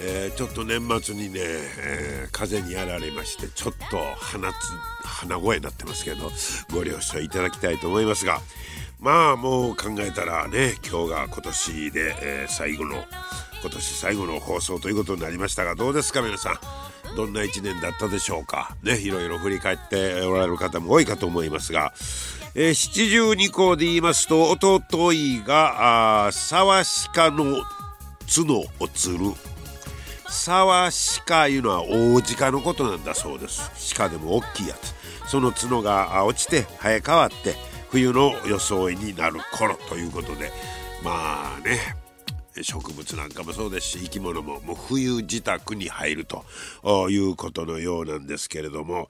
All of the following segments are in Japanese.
えー、ちょっと年末にね、えー、風にやられましてちょっと鼻つ鼻声になってますけどご了承いただきたいと思いますがまあもう考えたらね今日が今年で、えー、最後の今年最後の放送ということになりましたがどうですか皆さん？どんな一年だったでしょうか？ねいろいろ振り返っておられる方も多いかと思いますがえー、七十二校で言いますと弟いが沢鹿の角を釣る沢鹿いうのは大鹿のことなんだそうです。鹿でも大きいやつ。その角が落ちて生え変わって冬の装いになる頃ということで。まあね植物なんかもそうですし生き物ももう冬支度に入るということのようなんですけれども。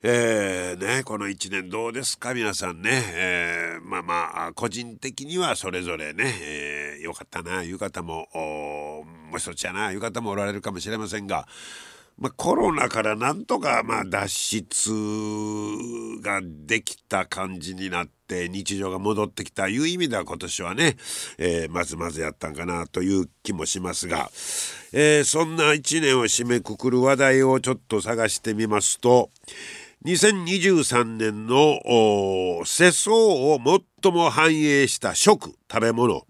えー、ね、この1年どうですか？皆さんね、えー、まあまあ個人的にはそれぞれね、えー、よかったないう方ももう一つやない。う方もおられるかもしれませんが、まあ、コロナからなんとかまあ脱出ができた感じになって日常が戻ってきたいう意味では今年はね、えー、まずまずやったんかなという気もしますが、えー、そんな1年を締めくくる話題をちょっと探してみますと2023年の世相を最も反映した食食べ物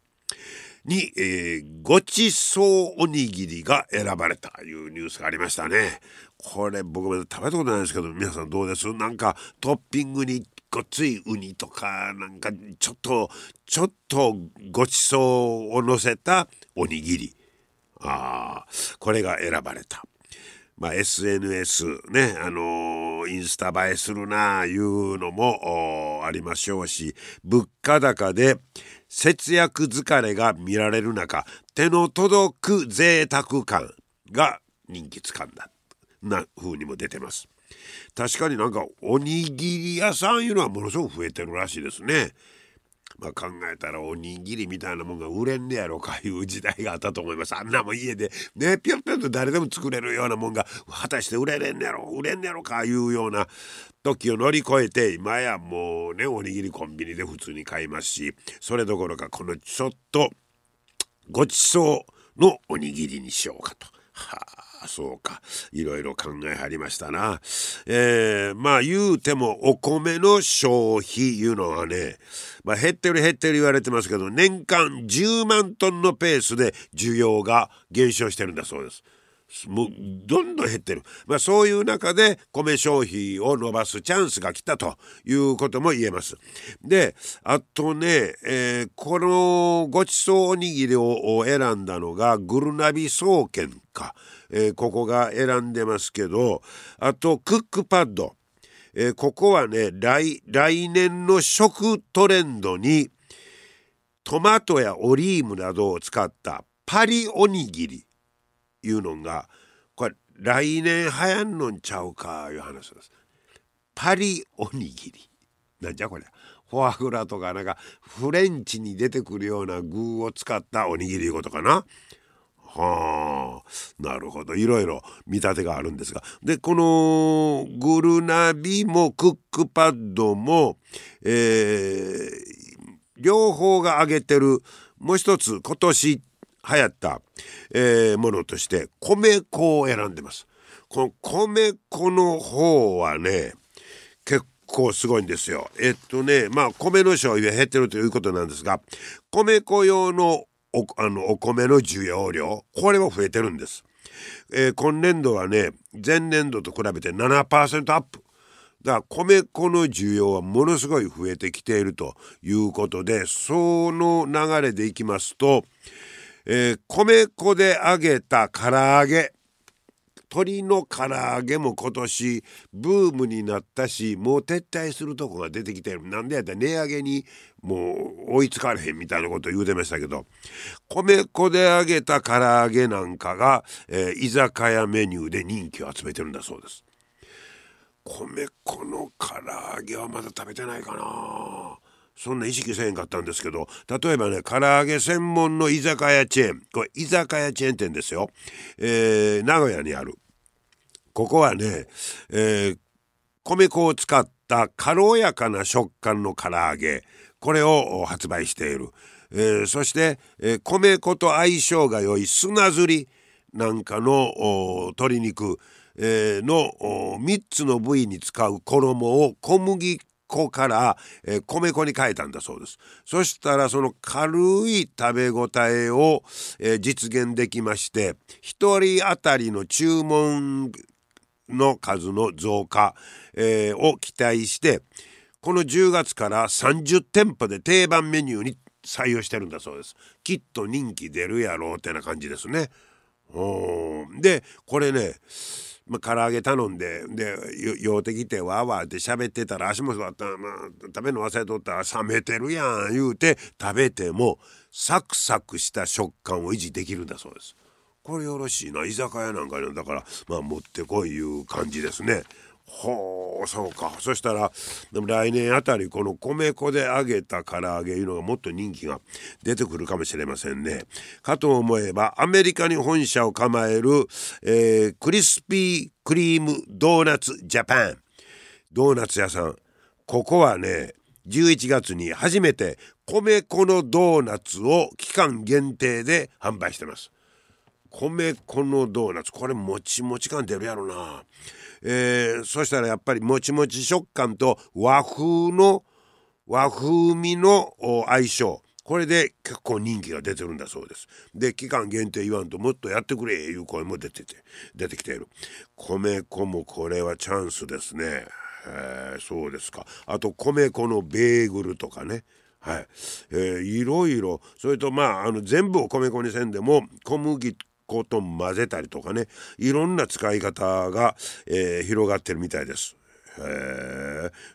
に、えー、ごちそうおにぎりが選ばれたというニュースがありましたね。これ僕も食べたことないですけど皆さんどうです？なんかトッピングにごっついウニとかなんかちょっとちょっとごちそうをのせたおにぎりあこれが選ばれた。まあ、SNS ね、あのー、インスタ映えするなあいうのもありましょうし物価高で節約疲れが見られる中手の届く贅沢感が人気つかんだな風にも出てます。確かになんかおにぎり屋さんいうのはものすごく増えてるらしいですね。まあ、考えたらおにぎりみたいなもんが売れんねやろかいう時代があったと思いますあんなもん家でねぴょんぴょんと誰でも作れるようなもんが果たして売れれんねやろ売れんねやろかいうような時を乗り越えて今やもうねおにぎりコンビニで普通に買いますしそれどころかこのちょっとごちそうのおにぎりにしようかと。はあそうかいろいろ考えはりましたな。えー、まあ言うてもお米の消費いうのはね、まあ、減ってる減ってる言われてますけど年間10万トンのペースで需要が減少してるんだそうです。もうどんどん減ってる、まあ、そういう中で米消費を伸ばすチャンスが来たということも言えます。であとね、えー、このごちそうおにぎりを選んだのがグルナビ総研か、えー、ここが選んでますけどあとクックパッド、えー、ここはね来来年の食トレンドにトマトやオリーブなどを使ったパリおにぎり。いうのがこれ来年流行んのんちゃうかいう話です。パリおにぎりなんじゃこれフォアグラとかなんかフレンチに出てくるような具を使ったおにぎりいうことかな。はあなるほどいろいろ見立てがあるんですがでこのグルナビもクックパッドも、えー、両方が挙げてるもう一つ今年流行った、えー、ものとして米粉を選んでます。この米粉の方はね結構すごいんですよ。えっとねまあ米の消費が減ってるということなんですが米粉用のおあのお米の需要量これも増えてるんです。えー、今年度はね前年度と比べて7%アップ。だから米粉の需要はものすごい増えてきているということでその流れでいきますとえー、米粉で揚げた唐揚げ。鶏の唐揚げも今年ブームになったしもう撤退するとこが出てきてる。なんでやったら値上げにもう追いつかれへんみたいなこと言うてましたけど米粉で揚げた唐揚げなんかが、えー、居酒屋メニューで人気を集めてるんだそうです。米粉の唐揚げはまだ食べてないかな。そんな意識せへんかったんですけど例えばね唐揚げ専門の居酒屋チェーン。これ居酒屋チェーン店ですよ、えー、名古屋にある。ここはね、えー、米粉を使った軽やかな食感の唐揚げ。これを発売している、えー、そして、えー、米粉と相性が良い砂ずり。なんかの鶏肉、えー、の3つの部位に使う衣を小麦粉から、えー、米粉に変えたんだそうです。そしたらその軽い食べ応えを、えー、実現できまして1人当たりの注文の数の増加、えー、を期待してこの10月から30店舗で定番メニューに採用してるんだそうです。きっと人気出るやろうってな感じですね。でこれねまあ、唐揚げ頼んでで酔うてきてわーわーって喋ってたら足も座ったら、まあ、食べるの忘れとったら冷めてるやん言うて食べてもサクサクした食感を維持できるんだそうです。これよろしいな居酒屋なんかにだからまあ持ってこいいう感じですね。ほうそうかそしたらでも来年あたりこの米粉で揚げた唐揚げいうのがもっと人気が出てくるかもしれませんね。かと思えばアメリカに本社を構える、えー、クリスピークリームドーナツジャパンドーナツ屋さんここはね11月に初めて米粉のドーナツを期間限定で販売してます。米粉のドーナツこれもちもち感出るやろな。えー、そしたらやっぱりもちもち食感と和風の和風味の相性これで結構人気が出てるんだそうです。で期間限定言わんともっとやってくれいう声も出てて出てきている。米粉もこれはチャンスですね。えー、そうですか。あと米粉のベーグルとかね。はい、えー、いろいろそれとまああの全部を米粉にせんでも小麦粉と混ぜたりとかねいろんな使い方が、えー、広がってるみたいです。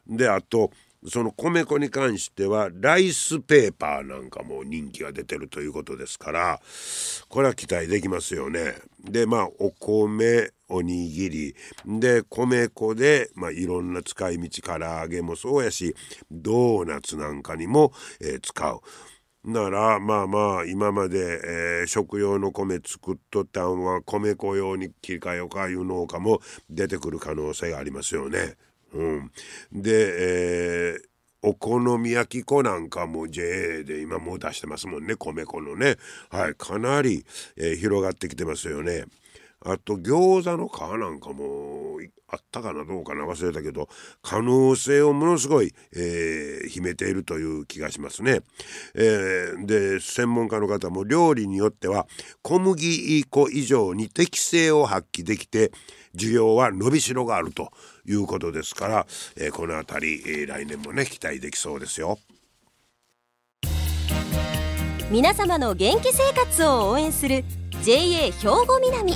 であとその米粉に関してはライスペーパーなんかも人気が出てるということですからこれは期待できますよね。でまあお米おにぎりで米粉で、まあ、いろんな使い道唐揚げもそうやしドーナツなんかにも、えー、使う。ならまあまあ今まで、えー、食用の米作っとったんは米粉用に切り替えようかいう農家も出てくる可能性がありますよね。うん、で、えー、お好み焼き粉なんかも JA で今もう出してますもんね米粉のね。はいかなり、えー、広がってきてますよね。あと餃子の皮なんかもあったかなどうかな忘れたけど可能性をものすごい、えー、秘めているという気がしますね。えー、で専門家の方も料理によっては小麦粉以上に適性を発揮できて需要は伸びしろがあるということですから、えー、この辺り、え、来年もね期待できそうですよ。皆様の元気生活を応援する JA 兵庫南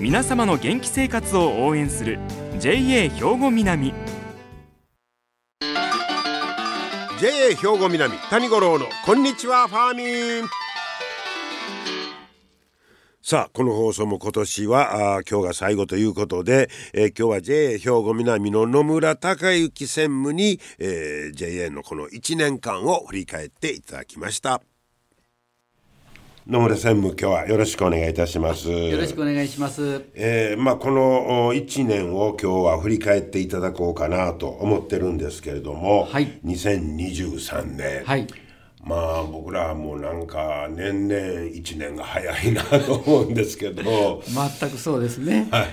皆様の元気生活を応援する JA 兵庫南 JA 兵庫南谷五郎のこんにちはファーミンさあこの放送も今年はあ今日が最後ということで、えー、今日は JA 兵庫南の野村隆之専務に、えー、JA のこの1年間を振り返っていただきました。野村専務今日はよろしくお願いいたします。よろしくお願いします、えー、まあこの1年を今日は振り返っていただこうかなと思ってるんですけれども、はい、2023年、はい、まあ僕らはもうなんか年々1年が早いなと思うんですけど。全くそうですね。はい、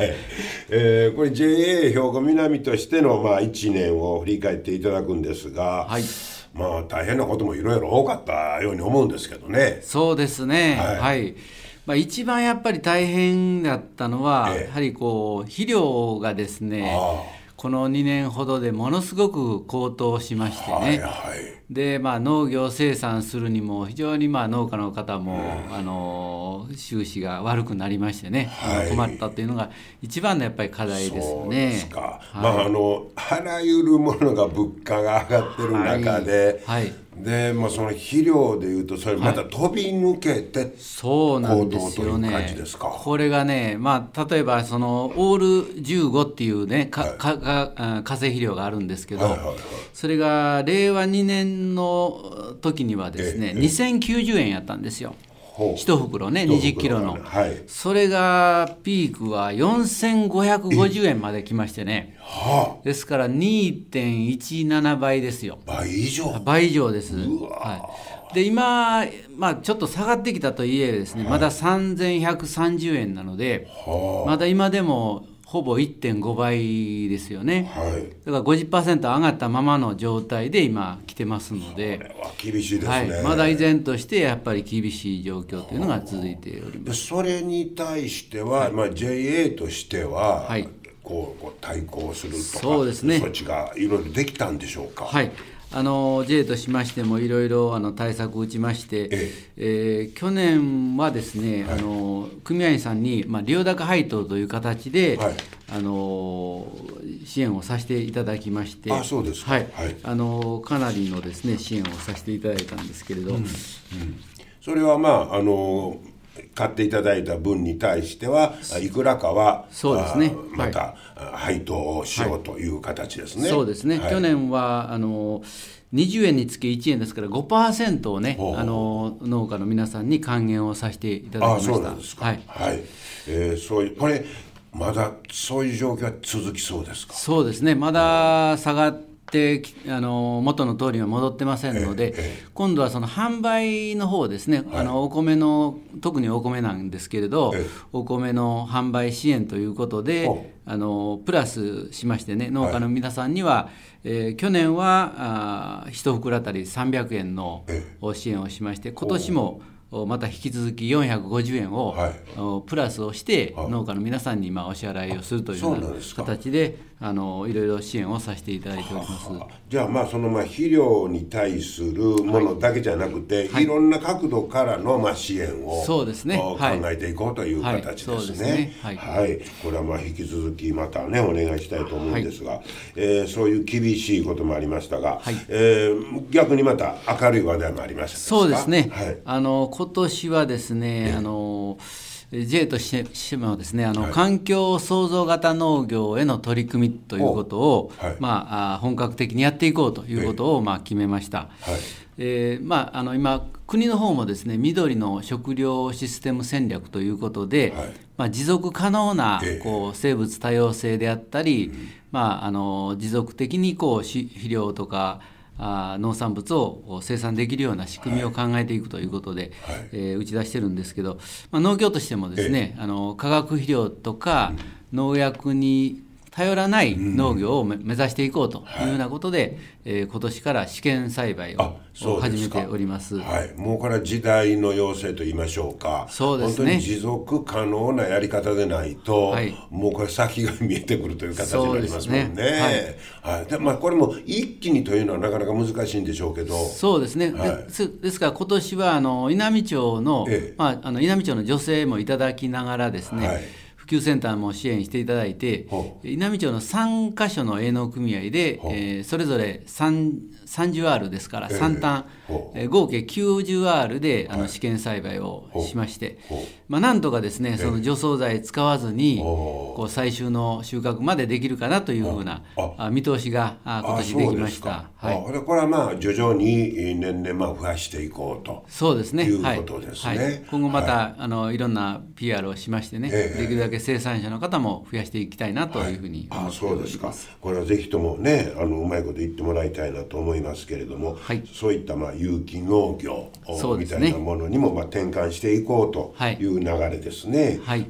えーこれ JA 兵庫南としてのまあ1年を振り返っていただくんですが、はいまあ大変なこともいろいろ多かったように思うんですけどね。そうですね。はい。はい、まあ、一番やっぱり大変だったのは、ええ。やはりこう肥料がですねあこの2年ほどでものすごく高騰しましてね、はいはい。でまあ、農業生産するにも非常にまあ農家の方も、あの収支が悪くなりましてね、はい。困ったっていうのが一番のやっぱり課題ですそうね。ですか、はい。まああのあらゆるものが物価が上がってる中で、はい。はいで、まあ、その肥料でいうとそれまた飛び抜けて、そうなんですよね。これがね、まあ、例えばそのオール15っていうね、かかかあ化成肥料があるんですけど、はいはいはい。それが令和2年の時にはですね、ええ2090円やったんですよ。一袋ね、一袋20キロの、はい。それがピークは4550円まで来ましてね、はですから2.17倍ですよ。あ倍以上。倍以上です。はい、で今、まあ、ちょっと下がってきたといえですね、まだ3130円なので、まだ今でもほぼ1.5倍ですよね。はい。だから50%上がったままの状態で今来てますので、厳しいですね、はい、まだ依然としてやっぱり厳しい状況というのが続いております。でそれに対しては、まあ、JA としては、はいこう対抗するとかそうですね。措置がいろいろできたんでしょうか？はい。あの J としましてもいろいろあの対策を打ちまして、ええ。ー去年はですね、あの組合員さんに、まあ、利用高配当という形で、はい。あの支援をさせていただきましてあそうですか。はい。はい。あのかなりのですね支援をさせていただいたんですけれど、それはまああの買っていただいた分に対してはいくらかはそうですね。あまた、あ配当をしようという形ですね。そうですね、はい。去年はあの20円につき1円ですから5%をねあの農家の皆さんに還元をさせていただきあました。そうなんですか。はい。えーそういうこれまだそういう状況は続きそうですか？そうですね、まだ下がってきあの元の通りには戻ってませんので、ええ今度はその販売の方ですね、あのお米の、特にお米なんですけれど、ええ。お米の販売支援ということでほ、あのプラスしましてね、農家の皆さんには、えー去年はあ1袋あたり300円の支援をしまして、今年もおまた引き続き450円を、プラスをして、はい。農家の皆さんにまあお支払いをするというような形であのいろいろ支援をさせていただいております。じゃあまあそのまあ肥料に対するものだけじゃなくて、い、ろんな角度からのまあ支援をそうですね。考えていこうというはい。形ですね。ね。はい。はい、これはまあ引き続きまたねお願いしたいと思うんですが、えーそういう厳しいこともありましたが、はい。えー逆にまた明るい話題もありましたそうですね、はい、あの今年はですね、あの J としてもですねあの、はい。環境創造型農業への取り組みということを、おはい。まあ、あ本格的にやっていこうということを、まあ、決めました。はい。えーまあ、あの今、国の方もですね緑の食料システム戦略ということで、はい。まあ、持続可能なええ。こう生物多様性であったり、まあ、あの持続的にこうし肥料とかあ農産物を生産できるような仕組みを考えていくということで、はい。えー打ち出してるんですけど、まあ、農業としてもですね、あの化学肥料とか農薬に頼らない農業をめ目指していこうというようなことで、えー今年から試験栽培あを始めております。はい、もうこれは時代の要請と言いましょうか。そうですね。本当に持続可能なやり方でないと、はい。もうこれ先が見えてくるという形になりますもんね。そうですね。はい。でまあ、これも一気にというのはなかなか難しいんでしょうけど。そうですね、はい。ですですから今年はあの稲美町の,、ええ。まあ、あの稲美町の女性もいただきながらですね、はい普及センターも支援していただいてほ稲美町の3か所の営農組合で、えーそれぞれ3 30R ですからええ。3単、ほうえー合計 90R であのはい。試験栽培をしまして、まあ、なんとかですねその除草剤使わずに、こう最終の収穫までできるかなというふうなああ。見通しがあ今年できました。あはい。これはまあ徐々にえー年々まあ増やしていこうと。そうですね。いうはいことですね。はい。今後また、はい。あのいろんな PR をしましてね、ええ。できるだけ生産者の方も増やしていきたいなというふうに思あっておそうですか。これはぜひともねあのうまいこと言ってもらいたいなと思いますけれども、はい。そういったまあ有機農業みたいなものにもまあ転換していこうとい。う流れですね。はい。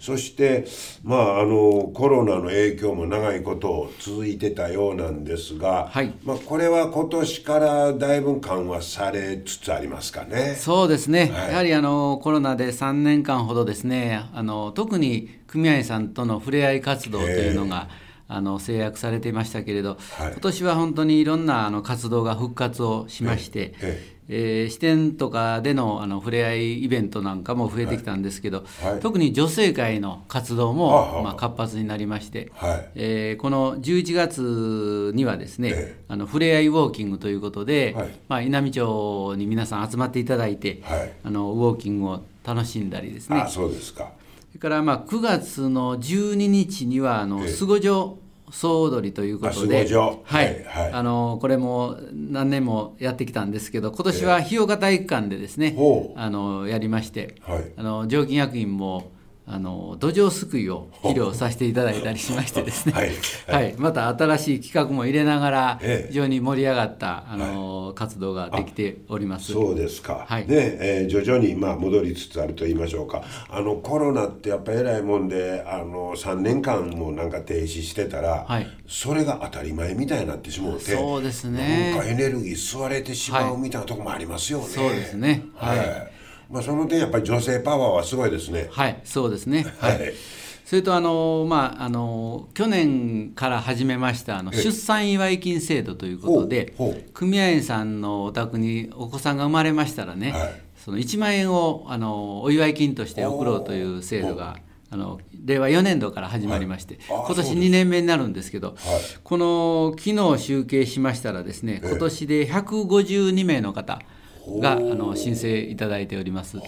そしてまああのコロナの影響も長いこと続いてたようなんですが、はい。まあこれは今年からだいぶ緩和されつつありますかね。そうですね、はい。やはりあのコロナで3年間ほどですねあの特に組合員さんとの触れ合い活動というのが、あの制約されていましたけれど、はい。今年は本当にいろんなあの活動が復活をしまして、ええー支店とかでのあの触れ合いイベントなんかも増えてきたんですけど、はい。特に女性会の活動はあも、はあ。まあ、活発になりまして、はい。えーこの11月にはですね、えあの触れ合いウォーキングということで、はい。まあ、稲美町に皆さん集まっていただいて、はい。あのウォーキングを楽しんだりですね。あそうですか。それからまあ9月の12日にはあのええ。菅御城総踊りということで、はい。はいはい。あのこれも何年もやってきたんですけど今年は日岡体育館でですね、あのやりまして、はい。あの常勤役員もあの土壌すくいを披露させていただいたりしましてですね、はい。はい。また新しい企画も入れながらええ。非常に盛り上がった、あの活動ができております。そうですか、はい。ねえー徐々にまあ戻りつつあると言いましょうか。あのコロナってやっぱ偉いもんであの3年間もなんか停止してたら、はい。それが当たり前みたいになってしもうてそうですね。なんかエネルギー吸われてしまうみたいなとこもありますよね、そうですね。はい、はいまあ、その点やっぱり女性パワーはすごいですね。はい、そうですね。ははい。い。それとあのまああの去年から始めましたあのええ。出産祝い金制度ということで組合員さんのお宅にお子さんが生まれましたらね、はい。その1万円をあのお祝い金として送ろうという制度があの令和4年度から始まりまして、はい。あ今年そうです。2年目になるんですけど、はい。この昨日集計しましたらですね、ええ。今年で152名の方があの申請いただいております。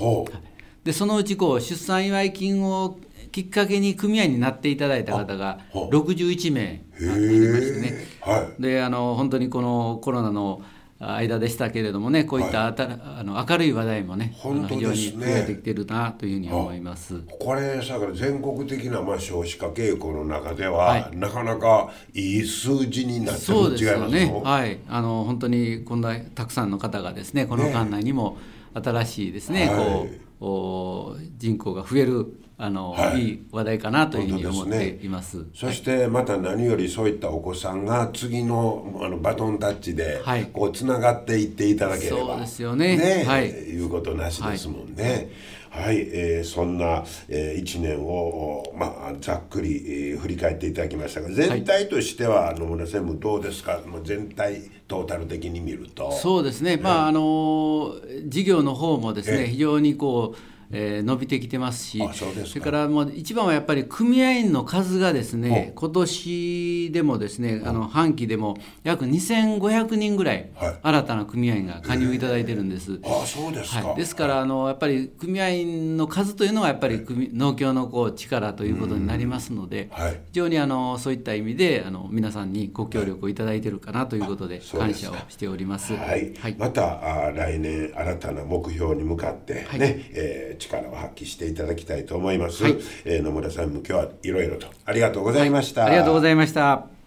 でそのうちこう出産祝い金をきっかけに組合になっていただいた方があは61名ありましてね。えはい。であの本当にこのコロナの間でしたけれどもねこういったあたら、あの明るい話題もね本当非ですね。常に増えてきてるなというふうに思います。これさから全国的なまあ少子化傾向の中では、はい。なかなかいい数字になってるそうですよね。はい、あの本当にこんなたくさんの方がですね、この館内にも新しいですね、はい。こうお人口が増えるあの、はい。い、い話題かなというふうに思っています。そしてまた何よりそういったお子さんが次のあのバトンタッチではい。こうつながっていっていただければ、そうですよね。はい。いうことなしですもんね。はい、えーそんな、えー、1年を、おまあ、ざっくり、えー振り返っていただきましたが全体としては、野村専務どうですか、まあ、全体トータル的に見ると。そうですね、まああの事業の方もですええ。ね非常にこう、えー伸びてきてますしあそれからもう一番はやっぱり組合員の数がですね今年でもですねあの半期でも約2500人ぐらいはい。新たな組合員が加入いただいてるんです。あそうですか、はい、ですからあのやっぱり組合員の数というのはやっぱり組農協のこう力ということになりますので、はい。非常にあのそういった意味であの皆さんにご協力をいただいているかなということで感謝をしております。はい、はい。またあ来年新たな目標に向かってね、はい。えー力を発揮していただきたいと思います、はいえー野村さんも今日はいろいろとありがとうございました、ありがとうございました。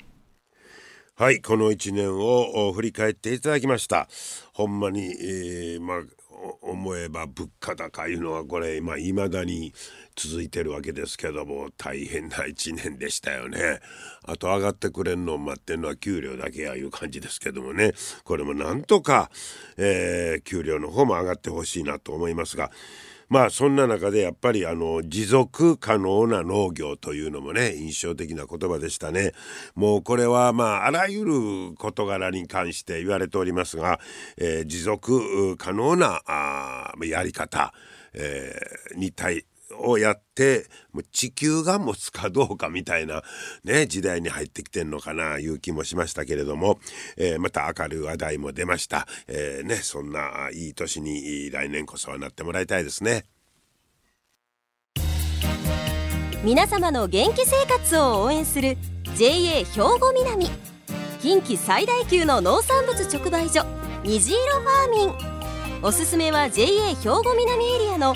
はい、この1年をお振り返っていただきました。ほんまに、えーまあ、お思えば物価高いうのはこれ、まあ、未だに続いてるわけですけども、大変な1年でしたよね。あと上がってくれんのを待ってんのは給料だけやいう感じですけどもね、これもなんとか、えー給料の方も上がってほしいなと思いますが、まあそんな中でやっぱりあの持続可能な農業というのもね印象的な言葉でしたね。もうこれはまああらゆる事柄に関して言われておりますが、えー持続可能なあやり方、えーに対をやってもう地球が持つかどうかみたいなね時代に入ってきてんのかないう気もしましたけれども、えーまた明るい話題も出ました、えーねそんないい年に来年こそはなってもらいたいですね。皆様の元気生活を応援する JA 兵庫南。近畿最大級の農産物直売所虹色ファーミン。おすすめは JA 兵庫南エリアの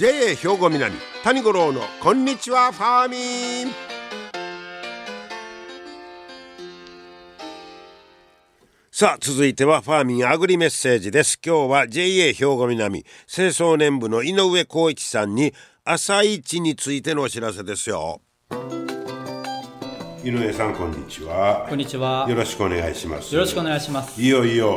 JA 兵庫南谷五郎のこんにちはファーミン。さあ続いてはファーミンアグリメッセージです。今日は JA 兵庫南清掃年部の井上光一さんに朝市についてのお知らせですよ。井上さんこんにちは。こんにちは。よろしくお願いします。よろしくお願いします。いよいよ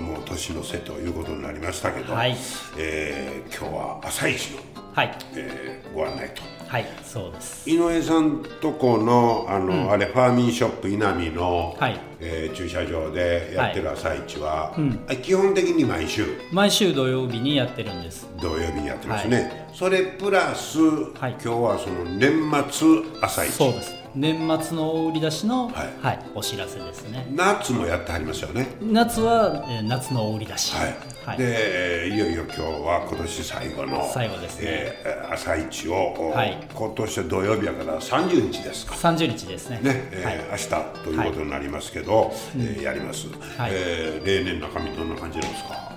もう年の瀬ということになりましたけど、はい。えー、今日は朝市の、はい。えー、ご案内と。はいそうです。井上さんとこのあの、うん、あれファーミンショップ稲見の、はい。えー、駐車場でやってる朝市は、はいうん、基本的に毎週？毎週土曜日にやってるんです。土曜日にやってますね、はい、それプラス、はい、今日はその年末朝市。そうです年末の売り出しの、はい、はい、お知らせですね。夏もやってはりますよね。夏は、えー、夏の売り出し、はい。はい、でいよいよ今日は今年最後の最後ですね、えー、朝市を、はい、今年は土曜日やから30日ですか。30日ですね。ね、えーはい、明日ということになりますけど、はい、えー、やります、はい。えー、例年中身どんな感じなんですか？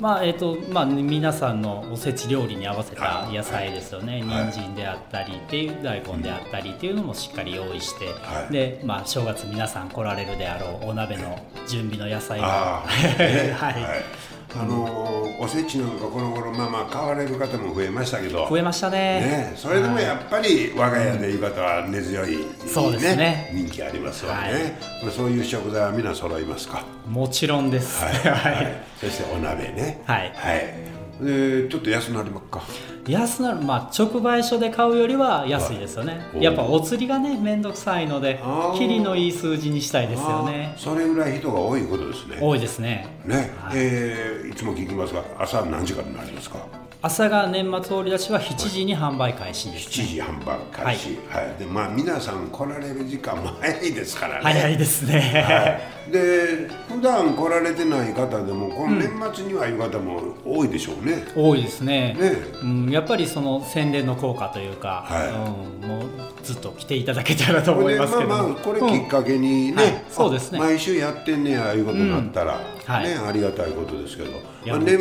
まあえーとまあ、皆さんのおせち料理に合わせた野菜ですよね、はい、人参であったりっていう大根であったりっていうのもしっかり用意して、はい、でまあ、正月皆さん来られるであろうお鍋の準備の野菜が、はい、はい。あのー、おせちなんかこの頃まあまあ買われる方も増えましたけど。増えましたね。ね。それでもやっぱり我が家でいう方は根強い、ね、そうですね。人気ありますよね、はい、そういう食材は皆揃いますか？もちろんです、はい、はい、そしてお鍋ね。はい、はい。でちょっと安なりまっか。安なるまあ直売所で買うよりは安いですよね。やっぱお釣りがね面倒くさいのできりのいい数字にしたいですよね。それぐらい人が多いことですね。多いですね。ね、はい。えー、いつも聞きますが朝何時からになりますか？朝が年末売り出しは7時に販売開始です、ね、7時販売開始、はい、はい、でまあ皆さん来られる時間も早いですからね。早いですね、はい、で普段来られてない方でもこの年末にはいう方も多いでしょうね、うん、多いですね。ね、うん、やっぱりその宣伝の効果というか、はい。うん、もうずっと来ていただけたらと思いますけど。まあまあこれきっかけにね、うん。はい、そうですね。毎週やってんねやいうことになったら、はい、ねありがたいことですけど、まあ、年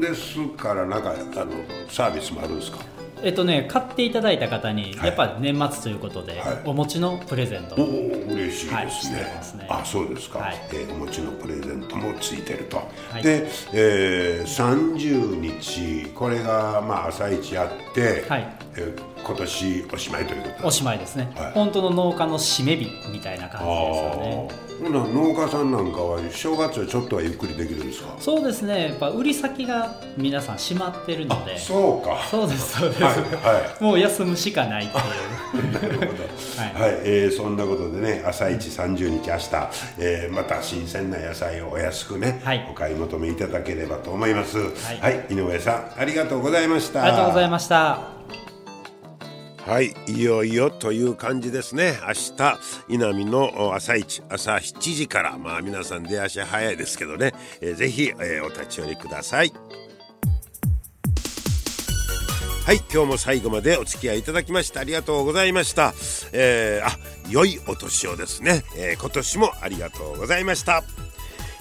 末ですからなんかあのサービスもあるんですか？えっとね、買っていただいた方に、やっぱ年末ということで、はい、お餅のプレゼント。おお嬉しいですね,、はい、すね。あそうですか、はい、えー、お餅のプレゼントもついてると、はい、で、えー、30日これがまあ朝一やって、はい。えー今年おしまいということおしまいですね、はい、本当の農家の締め日みたいな感じですよね。農家さんなんかは正月はちょっとはゆっくりできるんですか？そうですね。やっぱ売り先が皆さん閉まってるので。そうか。そうですそうです、はいはい、もう休むしかないっていう。なるほど。はい、はい、えー、そんなことでね朝一30日明日、えー、また新鮮な野菜をお安くね、はい、お買い求めいただければと思います、はい、はい、井上さんありがとうございました。ありがとうございましたはいいよいよという感じですね。明日稲見の朝一朝7時からまあ皆さん出足早いですけどね、えー、ぜひ、えー、お立ち寄りください。はい今日も最後までお付き合いいただきましてありがとうございました、えー、あ良いお年をですね、えー、今年もありがとうございました。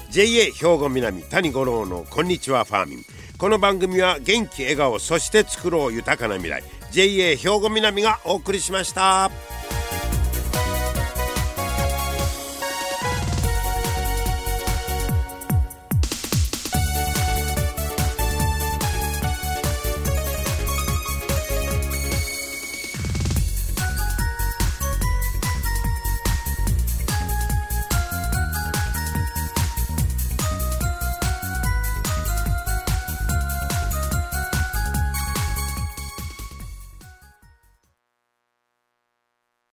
JA 兵庫南谷五郎のこんにちはファーミン。この番組は元気笑顔そして作ろう豊かな未来。JA 兵庫南がお送りしました。